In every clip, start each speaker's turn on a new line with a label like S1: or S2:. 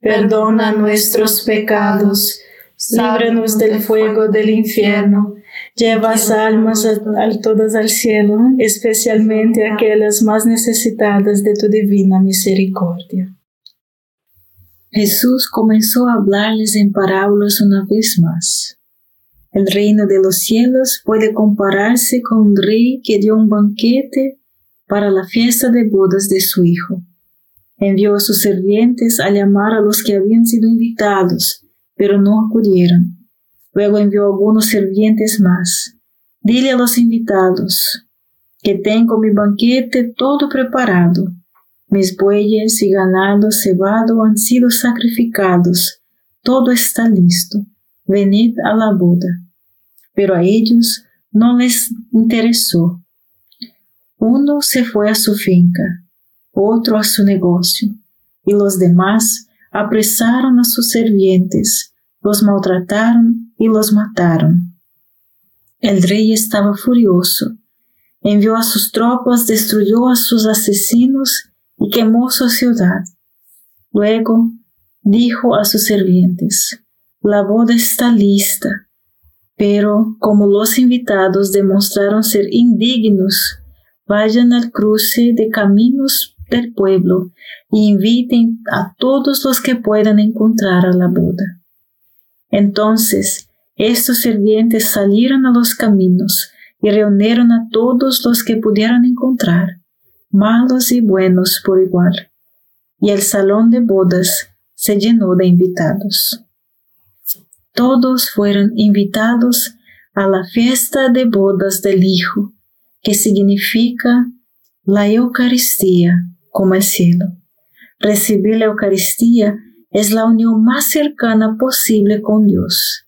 S1: perdona nuestros pecados, líbranos del fuego del infierno, lleva almas a, todas al cielo, especialmente aquellas más necesitadas de tu divina misericordia. Jesús comenzó a hablarles en parábolas una vez más. El reino de los cielos puede compararse con un rey que dio un banquete para la fiesta de bodas de su hijo envió a sus sirvientes a llamar a los que habían sido invitados, pero no acudieron. Luego envió algunos sirvientes más. Dile a los invitados que tengo mi banquete todo preparado. Mis bueyes y ganado cebado han sido sacrificados. Todo está listo. Venid a la boda. Pero a ellos no les interesó. Uno se fue a su finca otro a su negocio, y los demás apresaron a sus servientes, los maltrataron y los mataron. El rey estaba furioso, envió a sus tropas, destruyó a sus asesinos y quemó su ciudad. Luego dijo a sus servientes, la boda está lista, pero como los invitados demostraron ser indignos, vayan al cruce de caminos del pueblo y inviten a todos los que puedan encontrar a la boda. Entonces estos sirvientes salieron a los caminos y reunieron a todos los que pudieran encontrar, malos y buenos por igual, y el salón de bodas se llenó de invitados. todos fueron invitados a la fiesta de bodas del Hijo, que significa la Eucaristía como el cielo. Recibir la Eucaristía es la unión más cercana posible con Dios,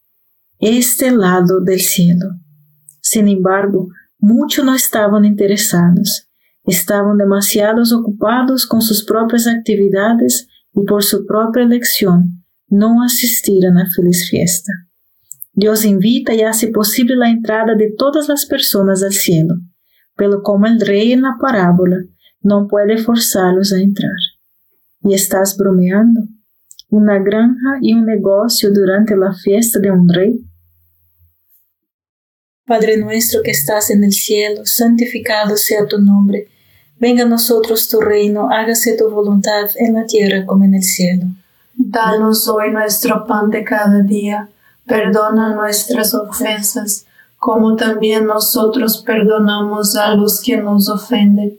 S1: este lado del cielo. Sin embargo, muchos no estaban interesados, estaban demasiado ocupados con sus propias actividades y por su propia elección no asistieron a la feliz fiesta. Dios invita y hace posible la entrada de todas las personas al cielo, pero como el rey en la parábola, no puede forzarlos a entrar. Y estás bromeando. Una granja y un negocio durante la fiesta de un rey. Padre nuestro que estás en el cielo, santificado sea tu nombre. Venga a nosotros tu reino, hágase tu voluntad en la tierra como en el cielo.
S2: Danos hoy nuestro pan de cada día. Perdona nuestras ofensas, como también nosotros perdonamos a los que nos ofenden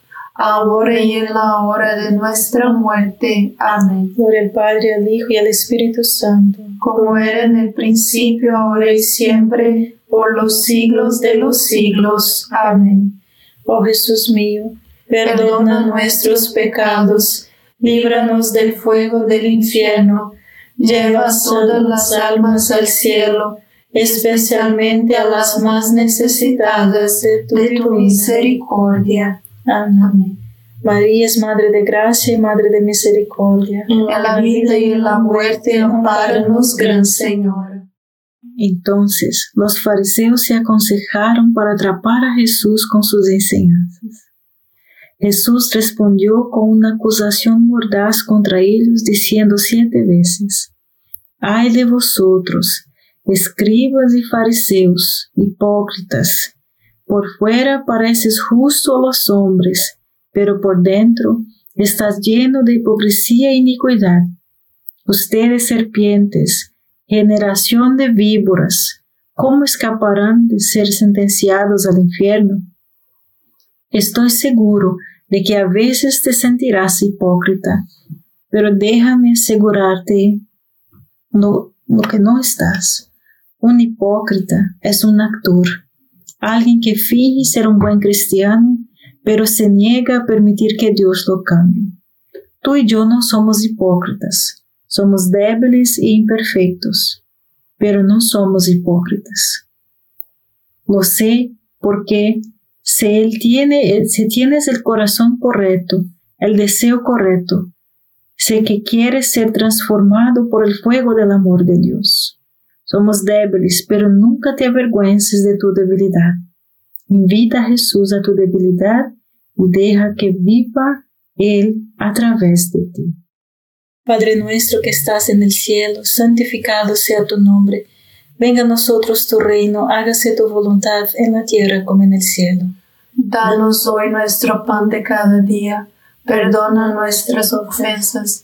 S2: ahora y en la hora de nuestra muerte. Amén.
S1: Por el Padre, el Hijo y el Espíritu Santo,
S2: como era en el principio, ahora y siempre, por los siglos de los siglos. Amén.
S1: Oh Jesús mío, perdona nuestros pecados, líbranos del fuego del infierno, lleva todas las almas al cielo, especialmente a las más necesitadas de tu, misericordia. Amén. María es Madre de Gracia y Madre de Misericordia.
S2: En la vida y en la muerte, amparanos, Gran Señor.
S1: Entonces los fariseos se aconsejaron para atrapar a Jesús con sus enseñanzas. Jesús respondió con una acusación mordaz contra ellos, diciendo siete veces, Ay de vosotros, escribas y fariseos, hipócritas, por fuera pareces justo a los hombres, pero por dentro estás lleno de hipocresía e iniquidad. Ustedes serpientes, generación de víboras, ¿cómo escaparán de ser sentenciados al infierno? Estoy seguro de que a veces te sentirás hipócrita, pero déjame asegurarte lo, lo que no estás. Un hipócrita es un actor, alguien que finge ser un buen cristiano, pero se niega a permitir que Dios lo cambie. Tú y yo no somos hipócritas, somos débiles e imperfectos, pero no somos hipócritas. Lo sé porque si él tiene, si tienes el corazón correcto, el deseo correcto, sé que quieres ser transformado por el fuego del amor de Dios. Somos débiles, pero nunca te avergüences de tu debilidad. Invita a Jesús a tu debilidad y deja que viva Él a través de ti.
S3: Padre nuestro que estás en el cielo, santificado sea tu nombre. Venga a nosotros tu reino, hágase tu voluntad en la tierra como en el cielo.
S2: Danos hoy nuestro pan de cada día, perdona nuestras ofensas,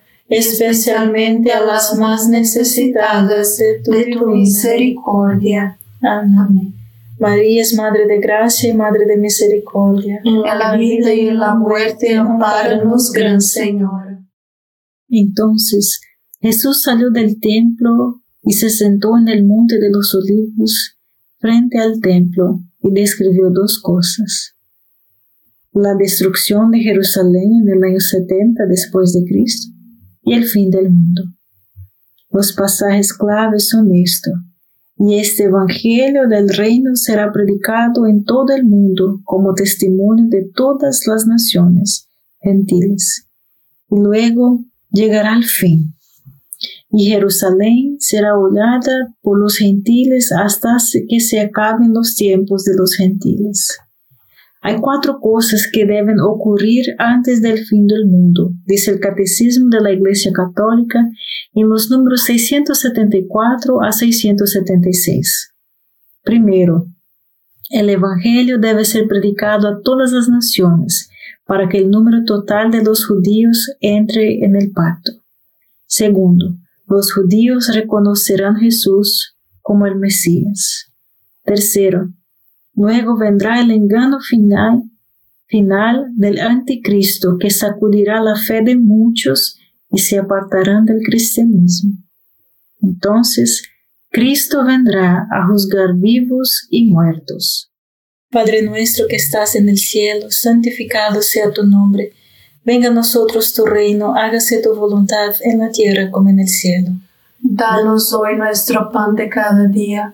S3: especialmente a las más necesitadas de tu, misericordia. Amén. María es Madre de Gracia y Madre de Misericordia.
S2: En la vida y en la muerte, amparanos, Gran Señor.
S1: Entonces Jesús salió del templo y se sentó en el monte de los olivos frente al templo y describió dos cosas. La destrucción de Jerusalén en el año 70 después de Cristo y el fin del mundo. Los pasajes claves son estos y este Evangelio del reino será predicado en todo el mundo como testimonio de todas las naciones gentiles. Y luego llegará el fin. Y Jerusalén será hollada por los gentiles hasta que se acaben los tiempos de los gentiles. Hay cuatro cosas que deben ocurrir antes del fin del mundo, dice el Catecismo de la Iglesia Católica en los números 674 a 676. Primero, el Evangelio debe ser predicado a todas las naciones para que el número total de los judíos entre en el pacto. Segundo, los judíos reconocerán a Jesús como el Mesías. Tercero, Luego vendrá el engano final, final del anticristo que sacudirá la fe de muchos y se apartarán del cristianismo. Entonces, Cristo vendrá a juzgar vivos y muertos.
S3: Padre nuestro que estás en el cielo, santificado sea tu nombre. Venga a nosotros tu reino, hágase tu voluntad en la tierra como en el cielo.
S2: Danos hoy nuestro pan de cada día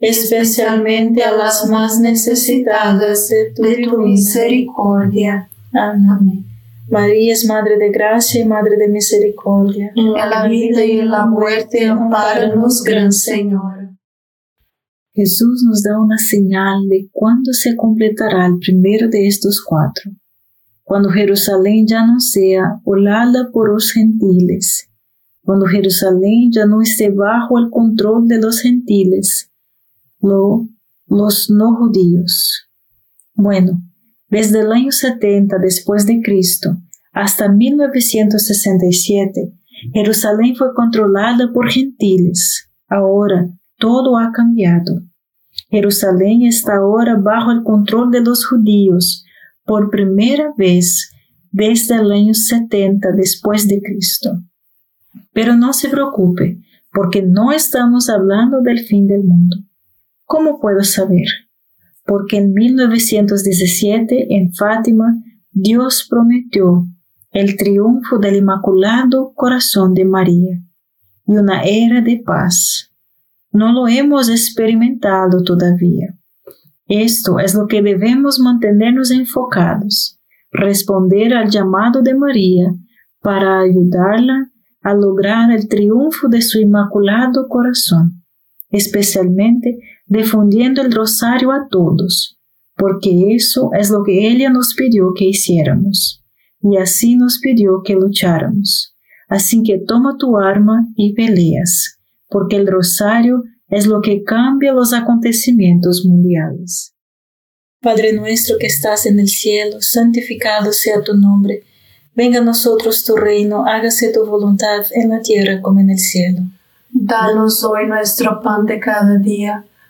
S3: especialmente a las más necesitadas de tu, misericordia. Amén. María es Madre de Gracia y Madre de Misericordia.
S2: En la vida y en la muerte, amparanos, Gran Señor.
S1: Jesús nos da una señal de cuándo se completará el primero de estos cuatro, cuando Jerusalén ya no sea olada por los gentiles, cuando Jerusalén ya no esté bajo el control de los gentiles, lo, los no judíos. Bueno, desde el año 70 después de Cristo hasta 1967, Jerusalén fue controlada por gentiles. Ahora todo ha cambiado. Jerusalén está ahora bajo el control de los judíos por primera vez desde el año 70 después de Cristo. Pero no se preocupe, porque no estamos hablando del fin del mundo. ¿Cómo puedo saber? porque en 1917 en Fátima Dios prometió el triunfo del Inmaculado Corazón de María y una era de paz. No lo hemos experimentado todavía. Esto es lo que debemos mantenernos enfocados, responder al llamado de María para ayudarla a lograr el triunfo de su Inmaculado Corazón, especialmente difundiendo el rosario a todos, porque eso es lo que ella nos pidió que hiciéramos, y así nos pidió que lucháramos. Así que toma tu arma y peleas, porque el rosario es lo que cambia los acontecimientos mundiales.
S3: Padre nuestro que estás en el cielo, santificado sea tu nombre. Venga a nosotros tu reino, hágase tu voluntad en la tierra como en el cielo.
S2: Danos hoy nuestro pan de cada día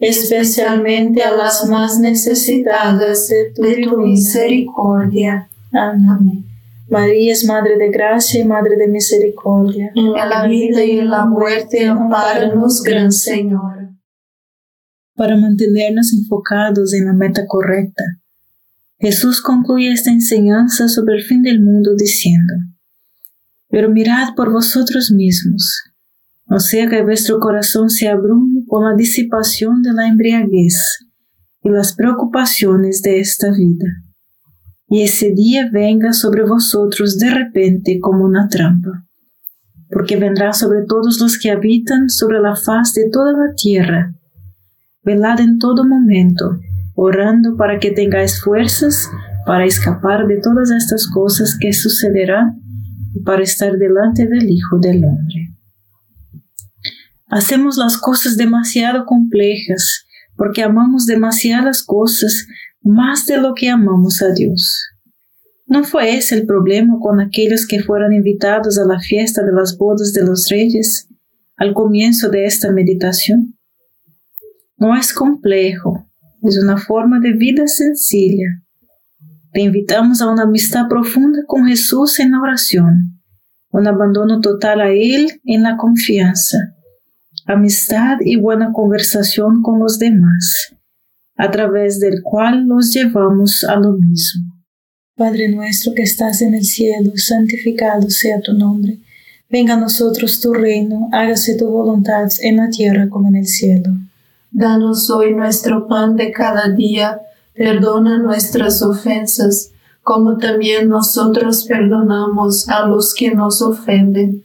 S1: especialmente a las más necesitadas de tu, misericordia. Amén. María es Madre de Gracia y Madre de Misericordia.
S2: En la vida y en la muerte, amparanos, Gran Señor.
S4: Para mantenernos enfocados en la meta correcta, Jesús concluye esta enseñanza sobre el fin del mundo diciendo, Pero mirad por vosotros mismos, no sea que vuestro corazón se abrume con la disipación de la embriaguez y las preocupaciones de esta vida y ese día venga sobre vosotros de repente como una trampa, porque vendrá sobre todos los que habitan sobre la faz de toda la tierra. Velad en todo momento, orando para que tengáis fuerzas para escapar de todas estas cosas que sucederán y para estar delante del Hijo del Hombre. Hacemos las cosas demasiado complejas porque amamos demasiadas cosas más de lo que amamos a Dios. ¿No fue ese el problema con aquellos que fueron invitados a la fiesta de las bodas de los reyes al comienzo de esta meditación? No es complejo, es una forma de vida sencilla. Te invitamos a una amistad profunda con Jesús en la oración, un abandono total a Él en la confianza, amistad y buena conversación con los demás a través del cual los llevamos a lo mismo.
S1: Padre nuestro que estás en el cielo, santificado sea tu nombre. Venga a nosotros tu reino, hágase tu voluntad en la tierra como en el cielo.
S2: Danos hoy nuestro pan de cada día, perdona nuestras ofensas, como también nosotros perdonamos a los que nos ofenden.